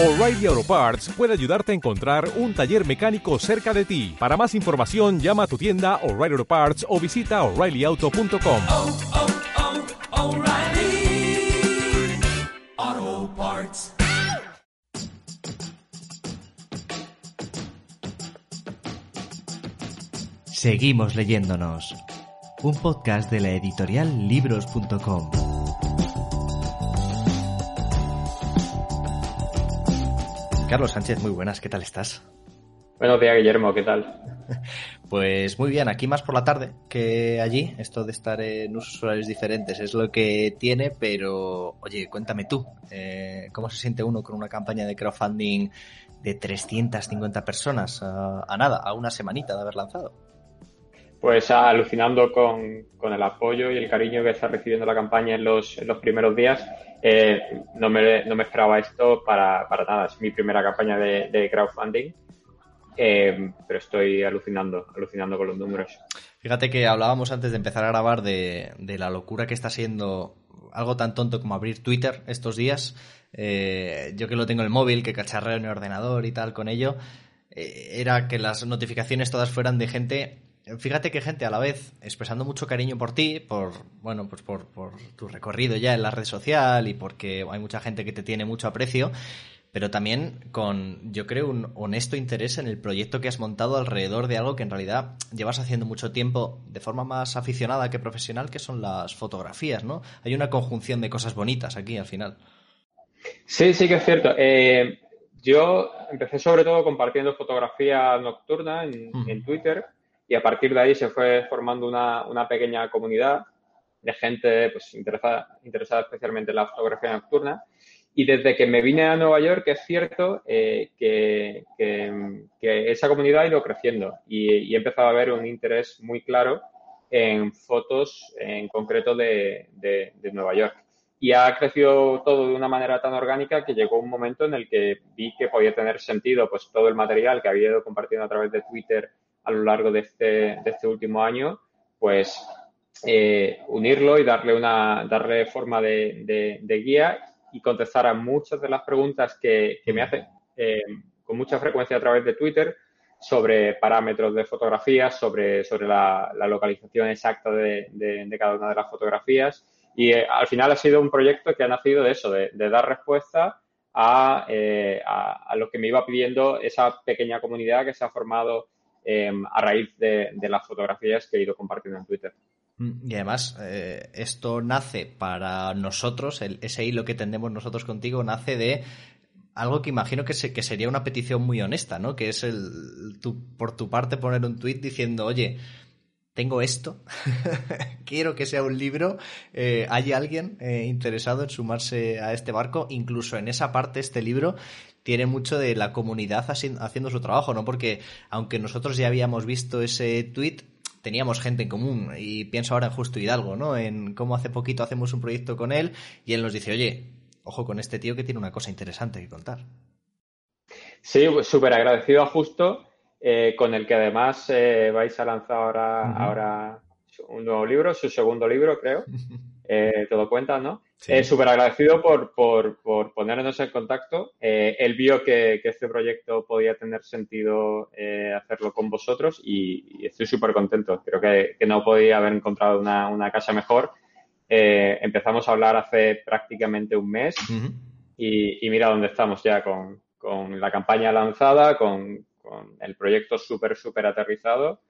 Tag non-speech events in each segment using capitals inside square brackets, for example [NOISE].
O'Reilly Auto Parts puede ayudarte a encontrar un taller mecánico cerca de ti. Para más información, llama a tu tienda O'Reilly Auto Parts o visita oreillyauto.com. oh, oh, Parts. Seguimos leyéndonos. Un podcast de la editorial libros.com. Carlos Sánchez, muy buenas, ¿qué tal estás? Buenos días, Guillermo, ¿qué tal? [LAUGHS] Pues muy bien, aquí más por la tarde que allí. Esto de estar en usos horarios diferentes es lo que tiene, pero oye, cuéntame tú, eh, ¿cómo se siente uno con una campaña de crowdfunding de 350 personas a, a nada, a una semanita de haber lanzado? Pues alucinando con, con, el apoyo y el cariño que está recibiendo la campaña en los, en los primeros días. Eh, no, me, no, me, esperaba esto para, para, nada. Es mi primera campaña de, crowdfunding. Eh, pero estoy alucinando, alucinando con los números. Fíjate que hablábamos antes de empezar a grabar de, de la locura que está siendo algo tan tonto como abrir Twitter estos días. Eh, yo que lo tengo en el móvil, que cacharreo en el ordenador y tal con ello, eh, era que las notificaciones todas fueran de gente fíjate que gente a la vez expresando mucho cariño por ti, por bueno, pues por, por, tu recorrido ya en la red social y porque hay mucha gente que te tiene mucho aprecio, pero también con, yo creo, un honesto interés en el proyecto que has montado alrededor de algo que en realidad llevas haciendo mucho tiempo de forma más aficionada que profesional, que son las fotografías, ¿no? Hay una conjunción de cosas bonitas aquí al final. Sí, sí que es cierto. Eh, yo empecé sobre todo compartiendo fotografía nocturna en, en Twitter y a partir de ahí se fue formando una, una pequeña comunidad de gente pues, interesada, interesada especialmente en la fotografía nocturna. Y desde que me vine a Nueva York es cierto eh, que, que, esa comunidad ha ido creciendo y, y, he a ver un interés muy claro en fotos en concreto de, de, de, Nueva York. Y ha crecido todo de una manera tan orgánica que llegó un momento en el que vi que podía tener sentido pues, todo el material que había ido compartiendo a través de Twitter a lo largo de este, este último año, pues eh, unirlo y darle, una, darle forma de, guía y contestar a muchas de las preguntas que, me hacen eh, con mucha frecuencia a través de Twitter sobre parámetros de fotografías, sobre, la, localización exacta de, cada una de las fotografías. Y eh, al final ha sido un proyecto que ha nacido de eso, de, dar respuesta a, lo que me iba pidiendo esa pequeña comunidad que se ha formado eh, a raíz de, las fotografías que he ido compartiendo en Twitter. Y además, eh, esto nace para nosotros, ese hilo que tendemos nosotros contigo, nace de algo que imagino que, se, que sería una petición muy honesta, ¿no? Que es el, tu, por tu parte poner un tweet diciendo, oye, tengo esto, [LAUGHS] quiero que sea un libro, eh, ¿hay alguien eh, interesado en sumarse a este barco? Incluso en esa parte, este libro tiene mucho de la comunidad haciendo su trabajo, ¿no? Porque aunque nosotros ya habíamos visto ese tweet, teníamos gente en común y pienso ahora en Justo Hidalgo, ¿no? En cómo hace poquito hacemos un proyecto con él y él nos dice, oye, ojo con este tío que tiene una cosa interesante que contar. Sí, súper agradecido a Justo, eh, con el que además eh, vais a lanzar ahora, uh -huh. ahora un nuevo libro, su segundo libro, creo. [LAUGHS] Eh, todo cuenta, ¿no? Sí. Eh, Súper agradecido por, por, por, ponernos en contacto. Eh, él vio que, que, este proyecto podía tener sentido eh, hacerlo con vosotros y, y estoy súper contento. Creo que, que, no podía haber encontrado una, una casa mejor. Eh, empezamos a hablar hace prácticamente un mes uh -huh. y, y, mira dónde estamos ya con, con la campaña lanzada, con, con el proyecto súper, súper aterrizado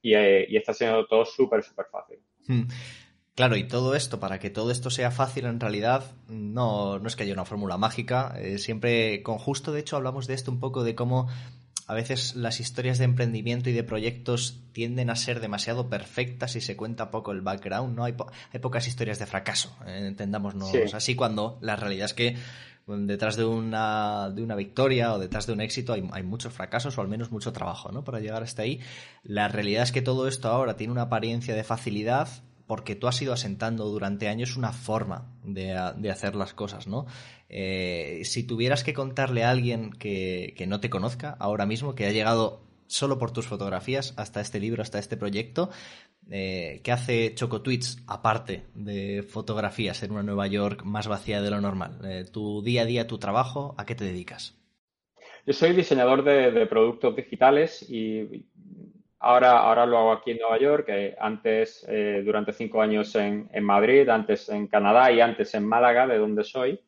y, eh, y, está siendo todo súper, súper fácil. Hmm. Claro, y todo esto, para que todo esto sea fácil en realidad, no, no es que haya una fórmula mágica. Eh, siempre con justo, de hecho, hablamos de esto un poco, de cómo a veces las historias de emprendimiento y de proyectos tienden a ser demasiado perfectas y se cuenta poco el background, ¿no? Hay, po hay pocas historias de fracaso, eh, entendámonos sí. así, cuando la realidad es que detrás de una, de una victoria o detrás de un éxito hay, hay, muchos fracasos o al menos mucho trabajo ¿no? para llegar hasta ahí. La realidad es que todo esto ahora tiene una apariencia de facilidad porque tú has ido asentando durante años una forma de, hacer las cosas, ¿no? Eh, si tuvieras que contarle a alguien que, que no te conozca ahora mismo, que ha llegado solo por tus fotografías hasta este libro, hasta este proyecto, eh, ¿qué hace ChocoTweets aparte de fotografías en una Nueva York más vacía de lo normal? Eh, tu día a día, tu trabajo, ¿a qué te dedicas? Yo soy diseñador de, productos digitales y ahora, ahora lo hago aquí en Nueva York, antes durante cinco años en, Madrid, antes en Canadá y antes en Málaga, de donde soy.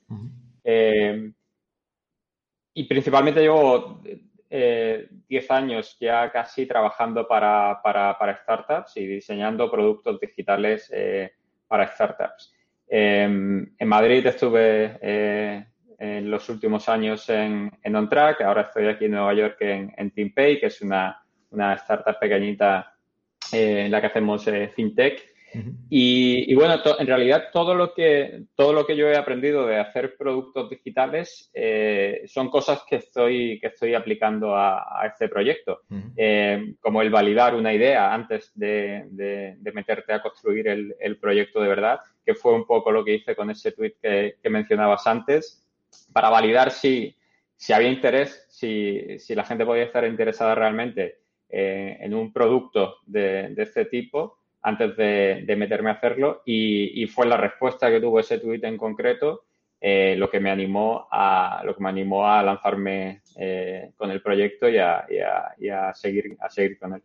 y principalmente llevo 10 eh, años ya casi trabajando para, startups y diseñando productos digitales eh, para startups. Em, en Madrid estuve eh, en los últimos años en, en OnTrack, ahora estoy aquí en Nueva York en, en TeamPay, que es una, una startup pequeñita en la que hacemos fintech. Y, bueno, en realidad todo lo, que, todo lo que yo he aprendido de hacer productos digitales eh, son cosas que estoy, que estoy aplicando a, este proyecto, eh, como el validar una idea antes de, meterte a construir el, proyecto de verdad, que fue un poco lo que hice con ese tweet que, mencionabas antes, para validar si, si había interés, si, si, la gente podía estar interesada realmente eh, en un producto de, de este tipo antes de, meterme a hacerlo y, fue la respuesta que tuvo ese tuit en concreto eh, lo que me animó a lo que me animó a lanzarme eh, con el proyecto y a, seguir a seguir con él.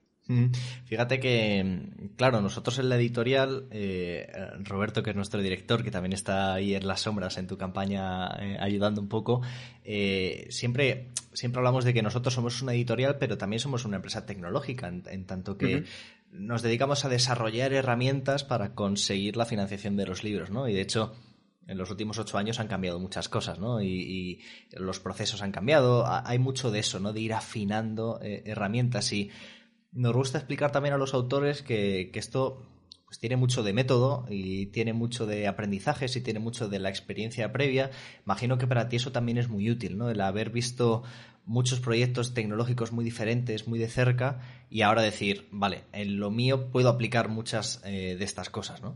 Fíjate que, claro, nosotros en la editorial, eh, Roberto, que es nuestro director, que también está ahí en las sombras en tu campaña ayudando un poco, siempre, siempre hablamos de que nosotros somos una editorial, pero también somos una empresa tecnológica, en, tanto que nos dedicamos a desarrollar herramientas para conseguir la financiación de los libros, ¿no? Y de hecho, en los últimos ocho años han cambiado muchas cosas, ¿no? Y, los procesos han cambiado. Hay mucho de eso, ¿no? De ir afinando eh, herramientas. Y nos gusta explicar también a los autores que, que esto pues tiene mucho de método y tiene mucho de aprendizajes y tiene mucho de la experiencia previa. Imagino que para ti eso también es muy útil, ¿no? El haber visto muchos proyectos tecnológicos muy diferentes, muy de cerca, y ahora decir, vale, en lo mío puedo aplicar muchas eh, de estas cosas, ¿no?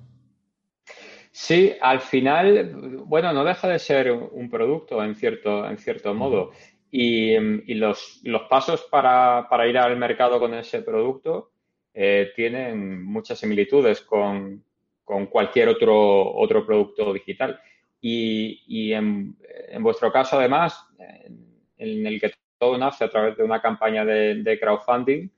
Sí, al final, bueno, no deja de ser un producto en cierto, en cierto modo. Y, los, pasos para, ir al mercado con ese producto eh, tienen muchas similitudes con, cualquier otro, otro producto digital. Y, en, en, vuestro caso, además, en el que todo nace a través de una campaña de, crowdfunding.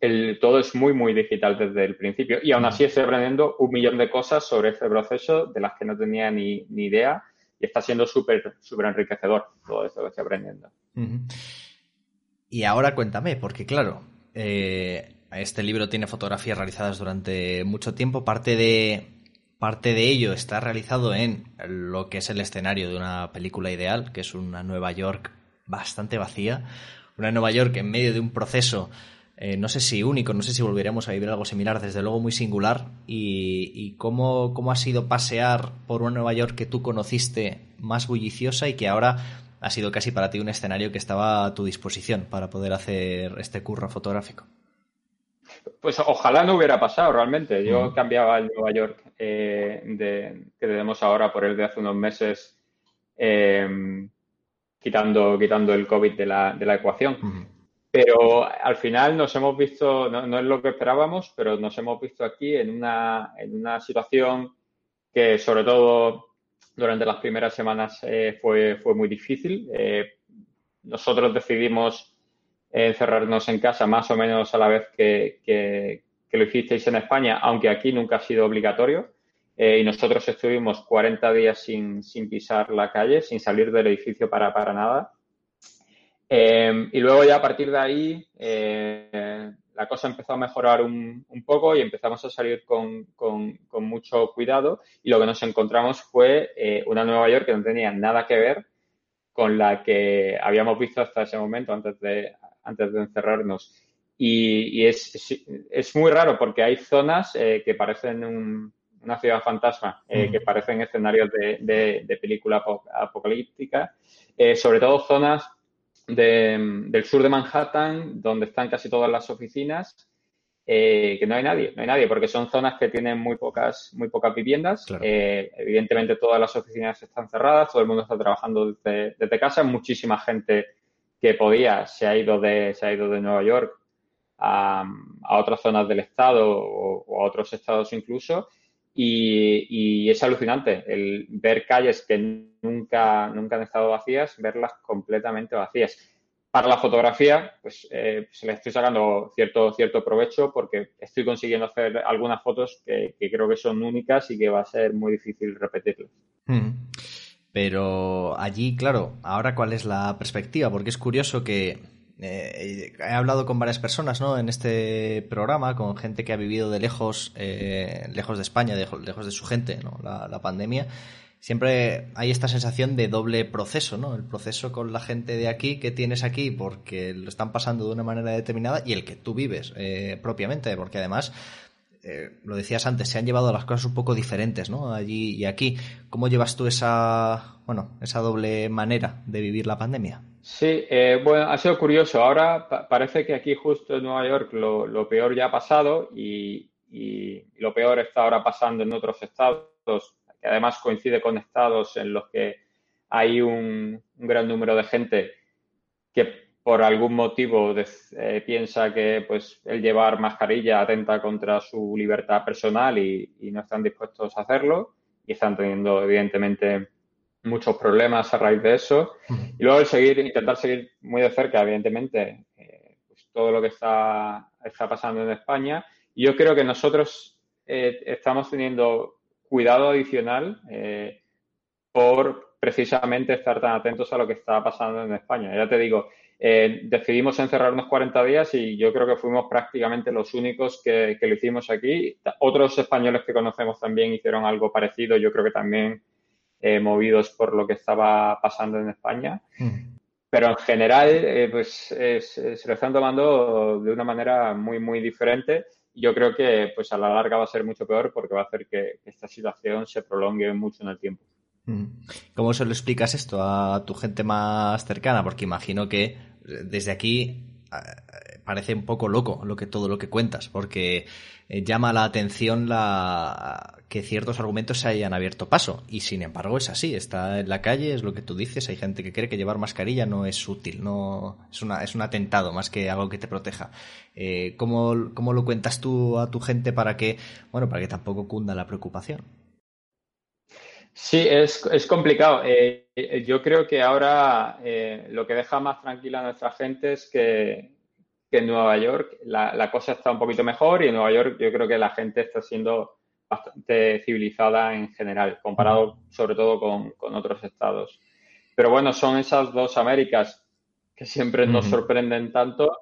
El, todo es muy, muy digital desde el principio. Y aún así estoy aprendiendo un millón de cosas sobre este proceso de las que no tenía ni, idea y está siendo súper, súper enriquecedor todo esto que estoy aprendiendo. Y ahora cuéntame, porque claro, eh, este libro tiene fotografías realizadas durante mucho tiempo. Parte de, parte de ello está realizado en lo que es el escenario de una película ideal, que es una Nueva York bastante vacía. Una Nueva York en medio de un proceso, eh, no sé si único, no sé si volveremos a vivir algo similar, desde luego muy singular. Y, cómo, cómo ha sido pasear por una Nueva York que tú conociste más bulliciosa y que ahora ha sido casi para ti un escenario que estaba a tu disposición para poder hacer este curro fotográfico. Pues ojalá no hubiera pasado realmente. Yo cambiaba el Nueva York eh, que tenemos ahora por el de hace unos meses eh, quitando, quitando el COVID de la, de la ecuación. Pero al final nos hemos visto, no, es lo que esperábamos, pero nos hemos visto aquí en una, en una situación que sobre todo durante las primeras semanas eh, fue, fue muy difícil. Eh, nosotros decidimos encerrarnos en casa más o menos a la vez que, que, lo hicisteis en España, aunque aquí nunca ha sido obligatorio. Eh, y nosotros estuvimos 40 días sin, pisar la calle, sin salir del edificio para, para nada. Eh, y luego ya a partir de ahí eh, la cosa empezó a mejorar un, poco y empezamos a salir con, mucho cuidado. Y lo que nos encontramos fue una Nueva York que no tenía nada que ver con la que habíamos visto hasta ese momento antes de, antes de encerrarnos. Y, es, es, muy raro porque hay zonas que parecen un, una ciudad fantasma, eh, que parecen escenarios de, de, película apocalíptica, eh, sobre todo zonas del sur de Manhattan, donde están casi todas las oficinas, eh, que no hay nadie, no hay nadie, porque son zonas que tienen muy pocas, muy pocas viviendas. evidentemente todas las oficinas están cerradas, todo el mundo está trabajando desde, desde, casa, muchísima gente que podía se ha ido de, se ha ido de Nueva York a, otras zonas del estado o, a otros estados incluso. Y, es alucinante el ver calles que nunca, nunca han estado vacías, verlas completamente vacías. Para la fotografía, pues eh, se le estoy sacando cierto, cierto provecho porque estoy consiguiendo hacer algunas fotos que, creo que son únicas y que va a ser muy difícil repetirlas. Hmm. Pero allí, claro, ahora cuál es la perspectiva, porque es curioso que eh, he hablado con varias personas ¿no? en este programa, con gente que ha vivido de lejos, eh, lejos de España, lejos de su gente, ¿no? la, pandemia. Siempre hay esta sensación de doble proceso, ¿no? El proceso con la gente de aquí que tienes aquí porque lo están pasando de una manera determinada y el que tú vives eh, propiamente, porque además eh, lo decías antes, se han llevado las cosas un poco diferentes, ¿no? Allí y aquí. ¿Cómo llevas tú esa, bueno, esa doble manera de vivir la pandemia? Sí, eh, bueno, ha sido curioso. Ahora parece que aquí justo en Nueva York lo, peor ya ha pasado y, lo peor está ahora pasando en otros estados, que además coincide con estados en los que hay un gran número de gente que por algún motivo eh, piensa que pues el llevar mascarilla atenta contra su libertad personal y, no están dispuestos a hacerlo y están teniendo evidentemente muchos problemas a raíz de eso. Y luego el seguir intentar seguir muy de cerca evidentemente eh, pues, todo lo que está está pasando en España. Yo creo que nosotros eh, estamos teniendo cuidado adicional por precisamente estar tan atentos a lo que está pasando en España. Ya te digo eh, decidimos encerrarnos 40 días y yo creo que fuimos prácticamente los únicos que, lo hicimos aquí. Otros españoles que conocemos también hicieron algo parecido, yo creo que también eh, movidos por lo que estaba pasando en España. Mm. Pero en general, eh, pues se lo están tomando de una manera muy, muy diferente. Yo creo que pues a la larga va a ser mucho peor porque va a hacer que esta situación se prolongue mucho en el tiempo. Mm. ¿Cómo se lo explicas esto a tu gente más cercana? Porque imagino que desde aquí parece un poco loco lo que todo lo que cuentas, porque eh, llama la atención la que ciertos argumentos se hayan abierto paso y sin embargo es así, está en la calle, es lo que tú dices, hay gente que cree que llevar mascarilla no es útil, no es una es un atentado más que algo que te proteja. Eh, ¿cómo, ¿Cómo lo cuentas tú a tu gente para que bueno para que tampoco cunda la preocupación? Sí, es, es complicado. Eh, eh, yo creo que ahora eh, lo que deja más tranquila a nuestra gente es que, en Nueva York la, cosa está un poquito mejor y en Nueva York yo creo que la gente está siendo bastante civilizada en general, comparado sobre todo con, otros estados. Pero bueno, son esas dos Américas que siempre nos sorprenden tanto,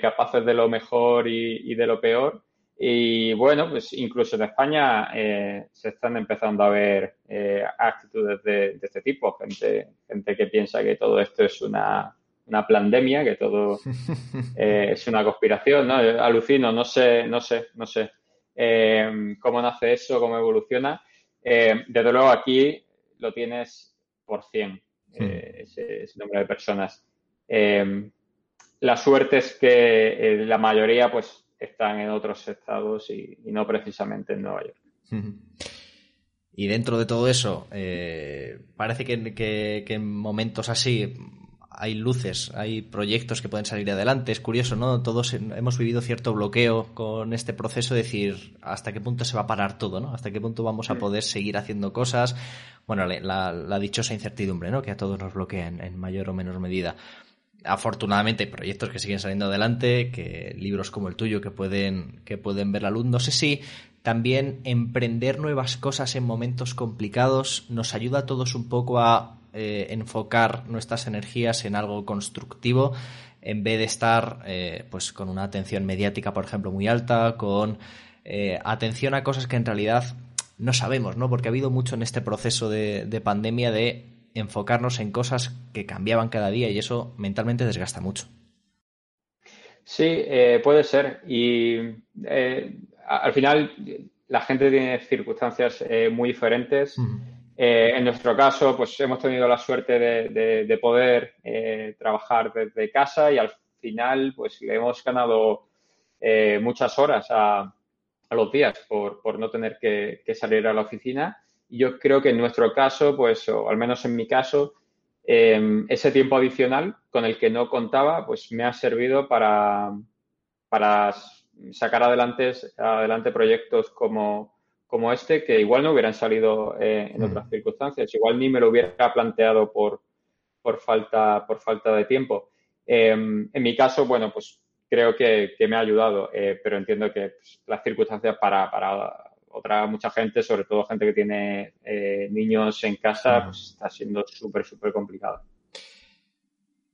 capaces de lo mejor y de lo peor. Y bueno, pues incluso en España eh, se están empezando a ver eh, actitudes de, este tipo, gente, gente que piensa que todo esto es una, una pandemia, que todo [LAUGHS] eh, es una conspiración, ¿no? Alucino, no sé, no sé, no sé cómo nace eso, cómo evoluciona. desde luego aquí lo tienes por 100, ese, ese, número de personas. la suerte es que la mayoría, pues, están en otros estados y, no precisamente en Nueva York. [LAUGHS] Y dentro de todo eso, eh, parece que, en momentos así hay luces, hay proyectos que pueden salir adelante. Es curioso, ¿no? Todos hemos vivido cierto bloqueo con este proceso, de decir hasta qué punto se va a parar todo, ¿no? Hasta qué punto vamos a poder seguir haciendo cosas. Bueno, la, dichosa incertidumbre, ¿no? Que a todos nos bloquea en mayor o menor medida afortunadamente proyectos que siguen saliendo adelante, que libros como el tuyo que pueden, que pueden ver la luz. No sé si también emprender nuevas cosas en momentos complicados nos ayuda a todos un poco a eh, enfocar nuestras energías en algo constructivo en vez de estar eh, pues con una atención mediática, por ejemplo, muy alta, con eh, atención a cosas que en realidad no sabemos, ¿no? Porque ha habido mucho en este proceso de pandemia de enfocarnos en cosas que cambiaban cada día y eso mentalmente desgasta mucho. Sí, eh, puede ser. Y eh, al final la gente tiene circunstancias eh, muy diferentes. en nuestro caso, pues hemos tenido la suerte de, poder trabajar desde casa y al final, pues le hemos ganado muchas horas a, los días por, no tener que, salir a la oficina yo creo que en nuestro caso, pues, o al menos en mi caso, em, ese tiempo adicional con el que no contaba, pues me ha servido para, para sacar adelante, adelante proyectos como, como este que igual no hubieran salido eh, en mm. otras circunstancias. Igual ni me lo hubiera planteado por, por, falta, por falta de tiempo. Em, en mi caso, bueno, pues creo que, me ha ayudado, eh, pero entiendo que pues, las circunstancias para, para otra mucha gente, sobre todo gente que tiene eh, niños en casa, pues está siendo súper, súper complicado.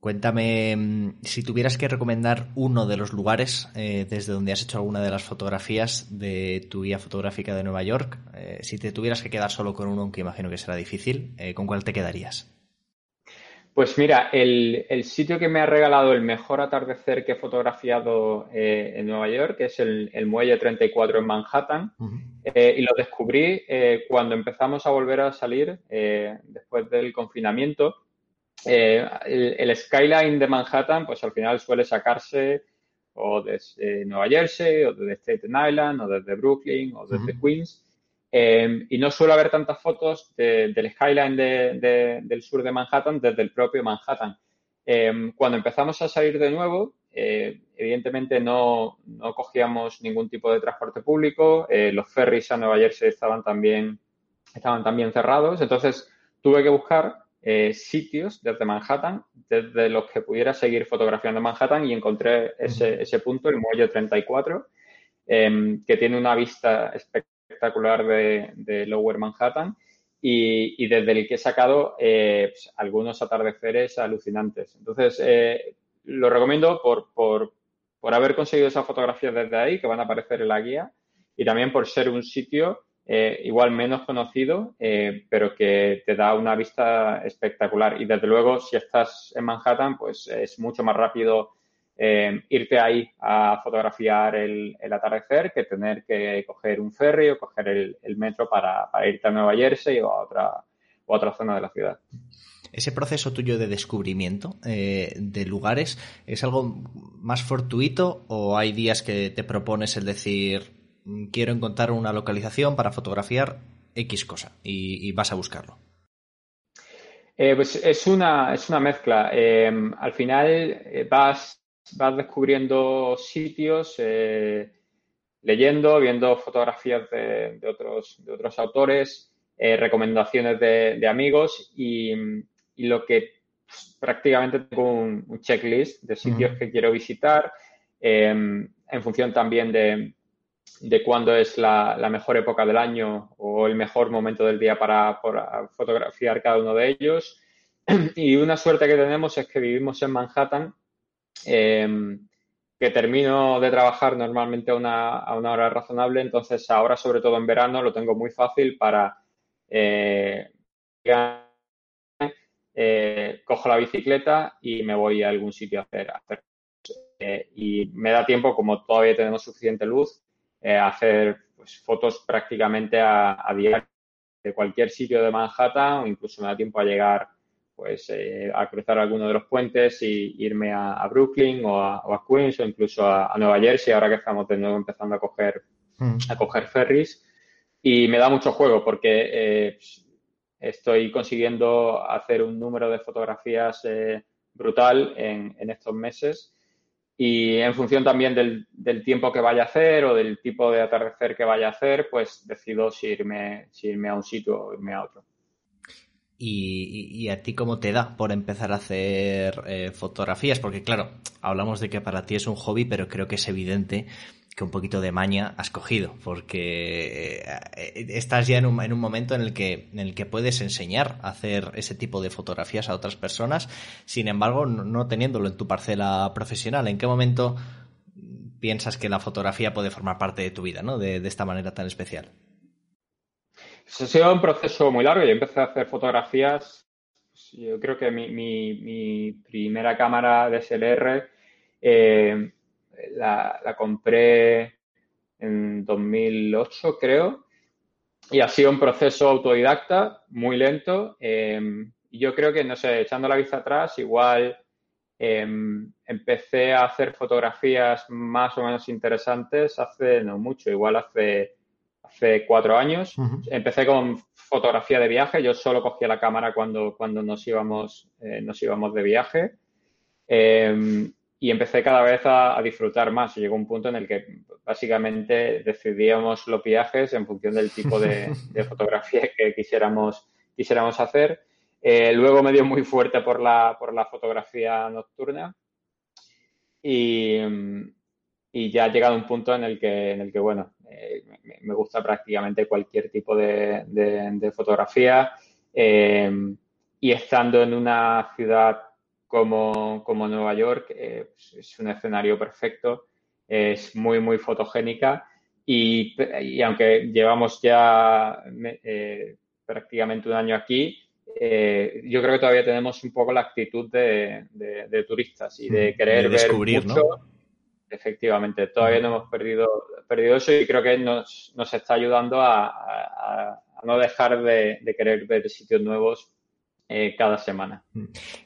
Cuéntame, mm, si tuvieras que recomendar uno de los lugares eh, desde donde has hecho alguna de las fotografías de tu guía fotográfica de Nueva York, eh, si te tuvieras que quedar solo con uno, aunque imagino que será difícil, ¿con cuál te quedarías? Pues mira, el, sitio que me ha regalado el mejor atardecer que he fotografiado eh, en Nueva York es el, Muelle 34 en Manhattan. Eh, y lo descubrí eh, cuando empezamos a volver a salir después del confinamiento. El, skyline de Manhattan, pues al final suele sacarse o desde Nueva Jersey, o desde Staten Island, o desde Brooklyn, o desde Queens. Em, y no suele haber tantas fotos del skyline del sur de Manhattan desde el propio Manhattan. Em, cuando empezamos a salir de nuevo, eh, evidentemente no, no, cogíamos ningún tipo de transporte público, eh, los ferries a Nueva Jersey estaban también, estaban también cerrados, entonces tuve que buscar eh, sitios desde Manhattan, desde los que pudiera seguir fotografiando Manhattan y encontré ese, ese punto, el muelle 34, em, que tiene una vista espectacular espectacular de, Lower Manhattan y, desde el que he sacado eh, pues, algunos atardeceres alucinantes. Entonces, eh, lo recomiendo por, por, haber conseguido esas fotografías desde ahí, que van a aparecer en la guía, y también por ser un sitio eh, igual menos conocido, pero que te da una vista espectacular. Y desde luego, si estás en Manhattan, pues es mucho más rápido eh, irte ahí a fotografiar el, atardecer que tener que coger un ferry o coger el, metro para, irte a Nueva Jersey o a otra, otra zona de la ciudad. Ese proceso tuyo de descubrimiento eh, de lugares es algo más fortuito o hay días que te propones el decir mm, quiero encontrar una localización para fotografiar X cosa y, vas a buscarlo? Eh, pues es una, es una mezcla. al final vas vas descubriendo sitios, eh, leyendo, viendo fotografías de, otros, de otros autores, eh, recomendaciones de, amigos y, lo que pues, prácticamente tengo un, checklist de sitios que quiero visitar em, en función también de, de cuándo es la, mejor época del año o el mejor momento del día para, para fotografiar cada uno de ellos. [CLEARS THROAT] Y una suerte que tenemos es que vivimos en Manhattan Em, que termino de trabajar normalmente a una, hora razonable, entonces ahora, sobre todo en verano, lo tengo muy fácil para eh, eh, cojo la bicicleta y me voy a algún sitio a hacer. Eh, y me da tiempo, como todavía tenemos suficiente luz, a hacer pues, fotos prácticamente a, a diario de cualquier sitio de Manhattan o incluso me da tiempo a llegar pues eh, a cruzar alguno de los puentes y irme a, Brooklyn o a, Queens o incluso a, Nueva Jersey, ahora que estamos de nuevo empezando a coger, mm. a coger ferries. Y me da mucho juego porque eh, estoy consiguiendo hacer un número de fotografías eh, brutal en, estos meses. Y en función también del, del, tiempo que vaya a hacer o del tipo de atardecer que vaya a hacer, pues decido si irme, si irme a un sitio o irme a otro. Y, a ti cómo te da por empezar a hacer eh, fotografías, porque claro, hablamos de que para ti es un hobby, pero creo que es evidente que un poquito de maña has cogido, porque eh, estás ya en un, en un, momento en el, que, en el que puedes enseñar a hacer ese tipo de fotografías a otras personas, sin embargo, no, teniéndolo en tu parcela profesional. ¿En qué momento piensas que la fotografía puede formar parte de tu vida, ¿no? de esta manera tan especial? Ha sido un proceso muy largo. Yo empecé a hacer fotografías, pues, yo creo que mi, primera cámara DSLR eh, la, compré en 2008, creo, y ha sido un proceso autodidacta, muy lento. Y yo creo que, no sé, echando la vista atrás, igual em, empecé a hacer fotografías más o menos interesantes hace no mucho, igual hace hace cuatro años. Empecé con fotografía de viaje. Yo solo cogía la cámara cuando, cuando nos, íbamos, eh, nos íbamos de viaje. Em, y empecé cada vez a, disfrutar más. Llegó un punto en el que básicamente decidíamos los viajes en función del tipo [LAUGHS] de, fotografía que quisiéramos, quisiéramos hacer. Eh, luego me dio muy fuerte por la, por la fotografía nocturna. Y, y ya ha llegado un punto en el que, en el que bueno, me, gusta prácticamente cualquier tipo de, fotografía. Eh, y estando en una ciudad como, Nueva York, eh, pues es un escenario perfecto, es muy, muy fotogénica. Y, aunque llevamos ya prácticamente un año aquí, yo creo que todavía tenemos un poco la actitud de, turistas y de mm, querer descubrir, ver mucho, Efectivamente, todavía no hemos perdido, perdido eso y creo que nos, nos está ayudando a, no dejar de, querer ver sitios nuevos eh, cada semana.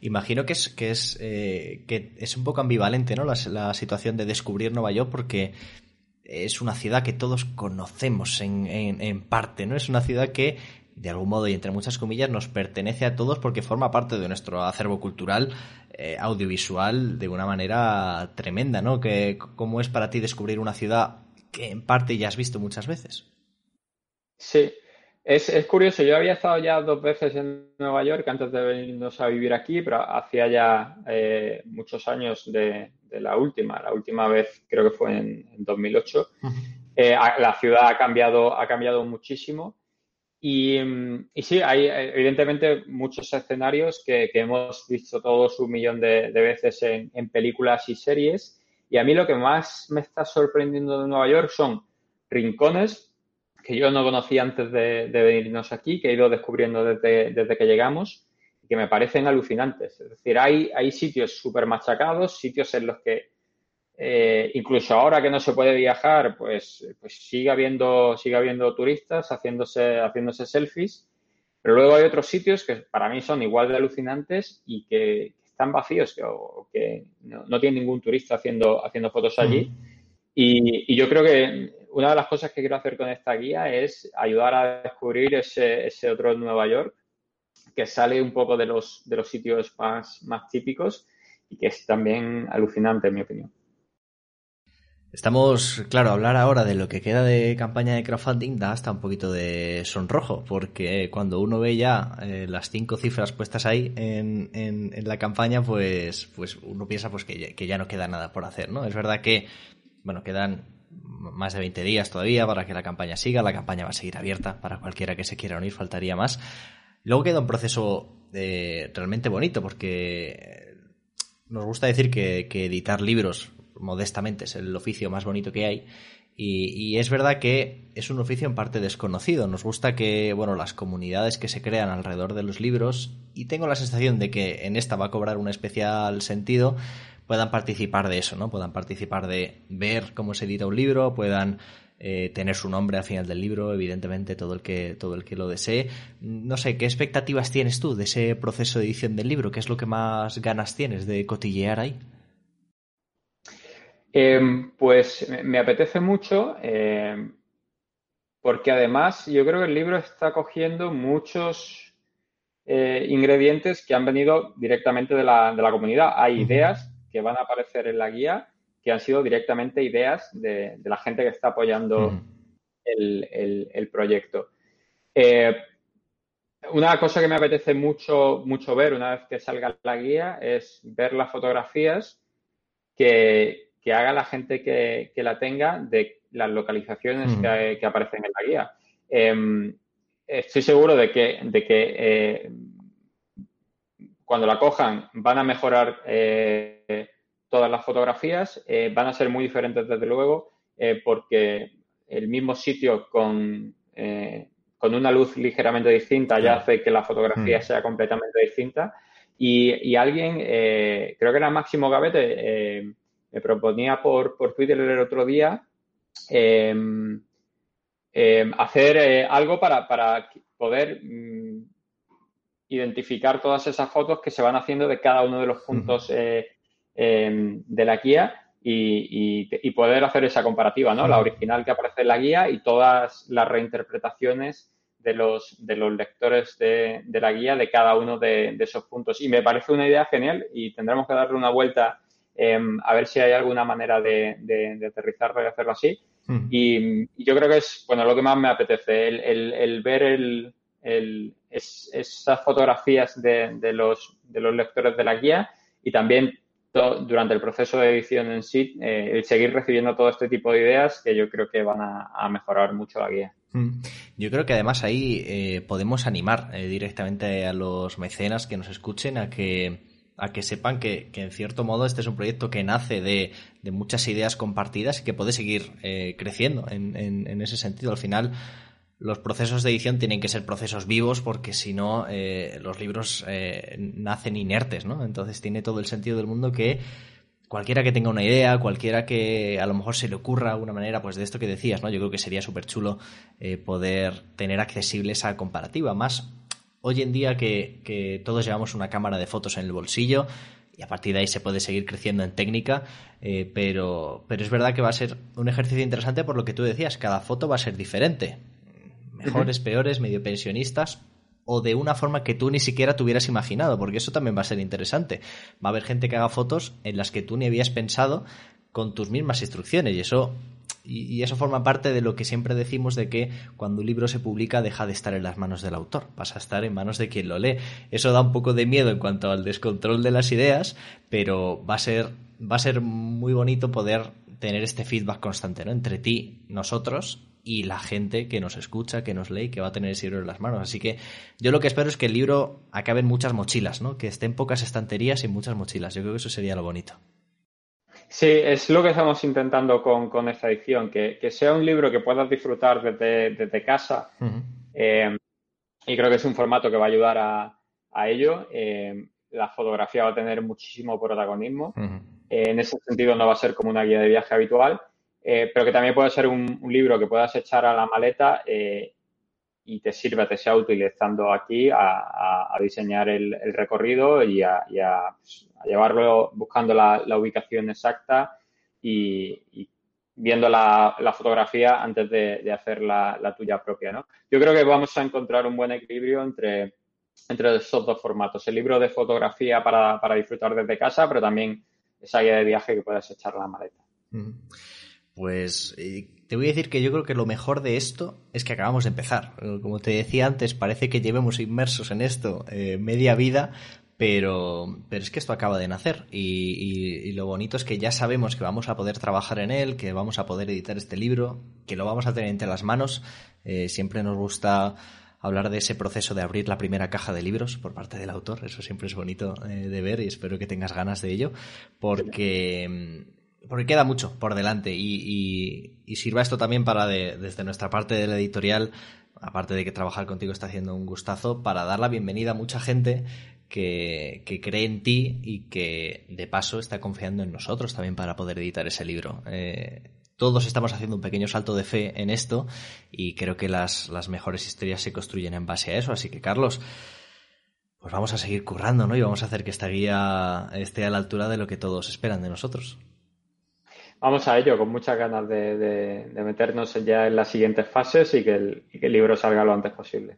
Imagino que es que es eh, que es un poco ambivalente, ¿no? La, la, situación de descubrir Nueva York porque es una ciudad que todos conocemos en, en parte, ¿no? Es una ciudad que de algún modo y entre muchas comillas nos pertenece a todos porque forma parte de nuestro acervo cultural eh, audiovisual de una manera tremenda, ¿no? Que, ¿Cómo es para ti descubrir una ciudad que en parte ya has visto muchas veces? Sí, es, curioso. Yo había estado ya dos veces en Nueva York antes de venirnos a vivir aquí, pero hacía ya eh, muchos años de, la última. La última vez creo que fue en, 2008. Eh, la ciudad ha cambiado, ha cambiado muchísimo. Y, sí, hay evidentemente muchos escenarios que, hemos visto todos un millón de, veces en, películas y series. Y a mí lo que más me está sorprendiendo de Nueva York son rincones que yo no conocía antes de, venirnos aquí, que he ido descubriendo desde, desde, que llegamos y que me parecen alucinantes. Es decir, hay, hay sitios súper machacados, sitios en los que eh, incluso ahora que no se puede viajar, pues, pues sigue habiendo, sigue habiendo turistas haciéndose, haciéndose selfies. Pero luego hay otros sitios que para mí son igual de alucinantes y que, están vacíos, que, o, que no, tiene ningún turista haciendo, haciendo fotos allí. y, yo creo que una de las cosas que quiero hacer con esta guía es ayudar a descubrir ese, ese otro Nueva York que sale un poco de los, de los sitios más, más típicos y que es también alucinante, en mi opinión. Estamos, claro, hablar ahora de lo que queda de campaña de crowdfunding da hasta un poquito de sonrojo, porque cuando uno ve ya eh, las cinco cifras puestas ahí en, en, la campaña, pues, pues uno piensa pues que ya, que ya no queda nada por hacer, ¿no? Es verdad que, bueno, quedan más de 20 días todavía para que la campaña siga, la campaña va a seguir abierta para cualquiera que se quiera unir, faltaría más. Luego queda un proceso eh, realmente bonito, porque nos gusta decir que, que editar libros modestamente es el oficio más bonito que hay. Y, es verdad que es un oficio en parte desconocido. Nos gusta que, bueno, las comunidades que se crean alrededor de los libros, y tengo la sensación de que en esta va a cobrar un especial sentido, puedan participar de eso, ¿no? Puedan participar de ver cómo se edita un libro, puedan eh, tener su nombre al final del libro, evidentemente todo el que todo el que lo desee. No sé, ¿qué expectativas tienes tú de ese proceso de edición del libro? ¿Qué es lo que más ganas tienes de cotillear ahí? Em, pues me apetece mucho em, porque además yo creo que el libro está cogiendo muchos eh, ingredientes que han venido directamente de la, comunidad. Hay ideas que van a aparecer en la guía que han sido directamente ideas de, la gente que está apoyando el, proyecto. Eh, una cosa que me apetece mucho, mucho ver una vez que salga la guía es ver las fotografías que, que haga la gente que, la tenga de las localizaciones que, aparecen en la guía. Em, estoy seguro de que, de que eh, cuando la cojan van a mejorar eh, todas las fotografías, eh, van a ser muy diferentes desde luego, porque el mismo sitio con, con una luz ligeramente distinta ya hace que la fotografía sea completamente distinta. Y, alguien, creo que era Máximo Gavete, me proponía por, por Twitter el otro día em, em, hacer eh, algo para, poder mm, identificar todas esas fotos que se van haciendo de cada uno de los puntos eh, em, de la guía y, poder hacer esa comparativa, ¿no? La original que aparece en la guía y todas las reinterpretaciones de los, de los lectores de, la guía de cada uno de, de, esos puntos. Y me parece una idea genial y tendremos que darle una vuelta em, a ver si hay alguna manera de, de, aterrizarlo y hacerlo así. Hmm. Y, yo creo que es, bueno, lo que más me apetece, el, ver el, esas fotografías de, los, de los lectores de la guía y también durante el proceso de edición en sí, eh, el seguir recibiendo todo este tipo de ideas que yo creo que van a, mejorar mucho la guía. Mm. Yo creo que además ahí eh, podemos animar eh, directamente a los mecenas que nos escuchen a que a que sepan que, en cierto modo este es un proyecto que nace de, muchas ideas compartidas y que puede seguir creciendo en, en, ese sentido. Al final, los procesos de edición tienen que ser procesos vivos porque si no eh, los libros eh, nacen inertes, ¿no? Entonces tiene todo el sentido del mundo que cualquiera que tenga una idea, cualquiera que a lo mejor se le ocurra una manera, pues de esto que decías, ¿no? Yo creo que sería súper chulo eh, poder tener accesible esa comparativa. Más hoy en día que, que, todos llevamos una cámara de fotos en el bolsillo y a partir de ahí se puede seguir creciendo en técnica, pero, pero es verdad que va a ser un ejercicio interesante por lo que tú decías, cada foto va a ser diferente mejores, peores, medio pensionistas, o de una forma que tú ni siquiera te hubieras imaginado, porque eso también va a ser interesante. Va a haber gente que haga fotos en las que tú ni habías pensado con tus mismas instrucciones, y eso y, eso forma parte de lo que siempre decimos de que cuando un libro se publica deja de estar en las manos del autor, pasa a estar en manos de quien lo lee. Eso da un poco de miedo en cuanto al descontrol de las ideas, pero va a ser, va a ser muy bonito poder tener este feedback constante, ¿no? Entre ti, nosotros y la gente que nos escucha, que nos lee, que va a tener ese libro en las manos. Así que yo lo que espero es que el libro acabe en muchas mochilas, ¿no? Que esté en pocas estanterías y en muchas mochilas. Yo creo que eso sería lo bonito. Sí, es lo que estamos intentando con, esta edición, que, sea un libro que puedas disfrutar desde, casa. Eh, y creo que es un formato que va a ayudar a, ello. Eh, la fotografía va a tener muchísimo protagonismo. Eh, en ese sentido no va a ser como una guía de viaje habitual, pero que también puede ser un, libro que puedas echar a la maleta y te sirva, te sea útil estando aquí a, diseñar el, recorrido y, a, pues, llevarlo buscando la, ubicación exacta y, viendo la, fotografía antes de, hacer la, tuya propia. ¿no? Yo creo que vamos a encontrar un buen equilibrio entre, entre esos dos formatos. El libro de fotografía para, para disfrutar desde casa, pero también esa guía de viaje que puedas echar la maleta. Pues eh, te voy a decir que yo creo que lo mejor de esto es que acabamos de empezar. Como te decía antes, parece que llevemos inmersos en esto eh, media vida, pero, pero es que esto acaba de nacer y, lo bonito es que ya sabemos que vamos a poder trabajar en él, que vamos a poder editar este libro, que lo vamos a tener entre las manos. Eh, siempre nos gusta hablar de ese proceso de abrir la primera caja de libros por parte del autor. Eso siempre es bonito de ver y espero que tengas ganas de ello, porque porque queda mucho por delante y, sirva esto también para, desde nuestra parte de la editorial, aparte de que trabajar contigo está haciendo un gustazo, para dar la bienvenida a mucha gente que, cree en ti y que de paso está confiando en nosotros también para poder editar ese libro. Eh, todos estamos haciendo un pequeño salto de fe en esto y creo que las, las mejores historias se construyen en base a eso. Así que, Carlos, pues vamos a seguir currando, ¿no? Y vamos a hacer que esta guía esté a la altura de lo que todos esperan de nosotros. Vamos a ello, con muchas ganas de, meternos ya en las siguientes fases y que, el, libro salga lo antes posible.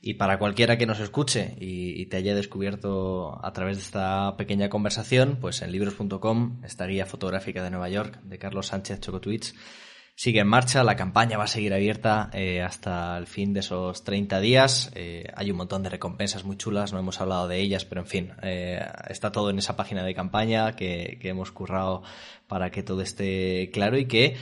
Y para cualquiera que nos escuche y, te haya descubierto a través de esta pequeña conversación, pues en libros.com, esta guía fotográfica de Nueva York de Carlos Sánchez Chocotwitch, sigue en marcha, la campaña va a seguir abierta eh, hasta el fin de esos 30 días. Eh, hay un montón de recompensas muy chulas, no hemos hablado de ellas, pero en fin, eh, está todo en esa página de campaña que, hemos currado para que todo esté claro y que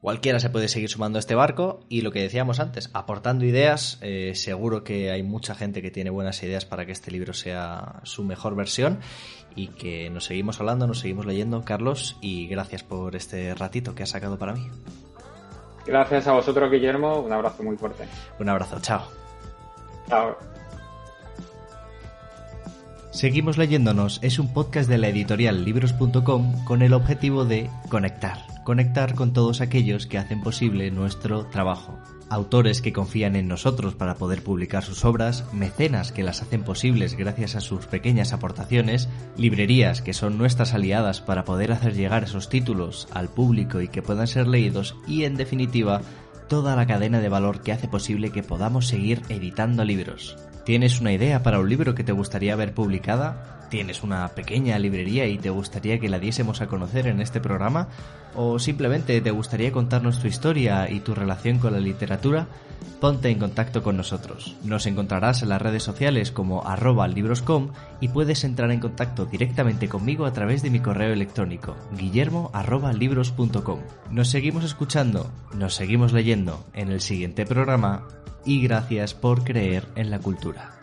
cualquiera se puede seguir sumando a este barco y lo que decíamos antes, aportando ideas, seguro que hay mucha gente que tiene buenas ideas para que este libro sea su mejor versión y que nos seguimos hablando, nos seguimos leyendo, Carlos, y gracias por este ratito que has sacado para mí. Gracias a vosotros, Guillermo. Un abrazo muy fuerte. Un abrazo. Chao. Chao. Seguimos leyéndonos es un podcast de la editorial libros.com con el objetivo de conectar, conectar con todos aquellos que hacen posible nuestro trabajo autores que confían en nosotros para poder publicar sus obras, mecenas que las hacen posibles gracias a sus pequeñas aportaciones, librerías que son nuestras aliadas para poder hacer llegar esos títulos al público y que puedan ser leídos y, en definitiva, toda la cadena de valor que hace posible que podamos seguir editando libros. ¿Tienes una idea para un libro que te gustaría ver publicada? ¿Tienes una pequeña librería y te gustaría que la diésemos a conocer en este programa? ¿O simplemente te gustaría contarnos tu historia y tu relación con la literatura? Ponte en contacto con nosotros. Nos encontrarás en las redes sociales como arroba libroscom y puedes entrar en contacto directamente conmigo a través de mi correo electrónico guillermo. Nos seguimos escuchando, nos seguimos leyendo en el siguiente programa y gracias por creer en la cultura.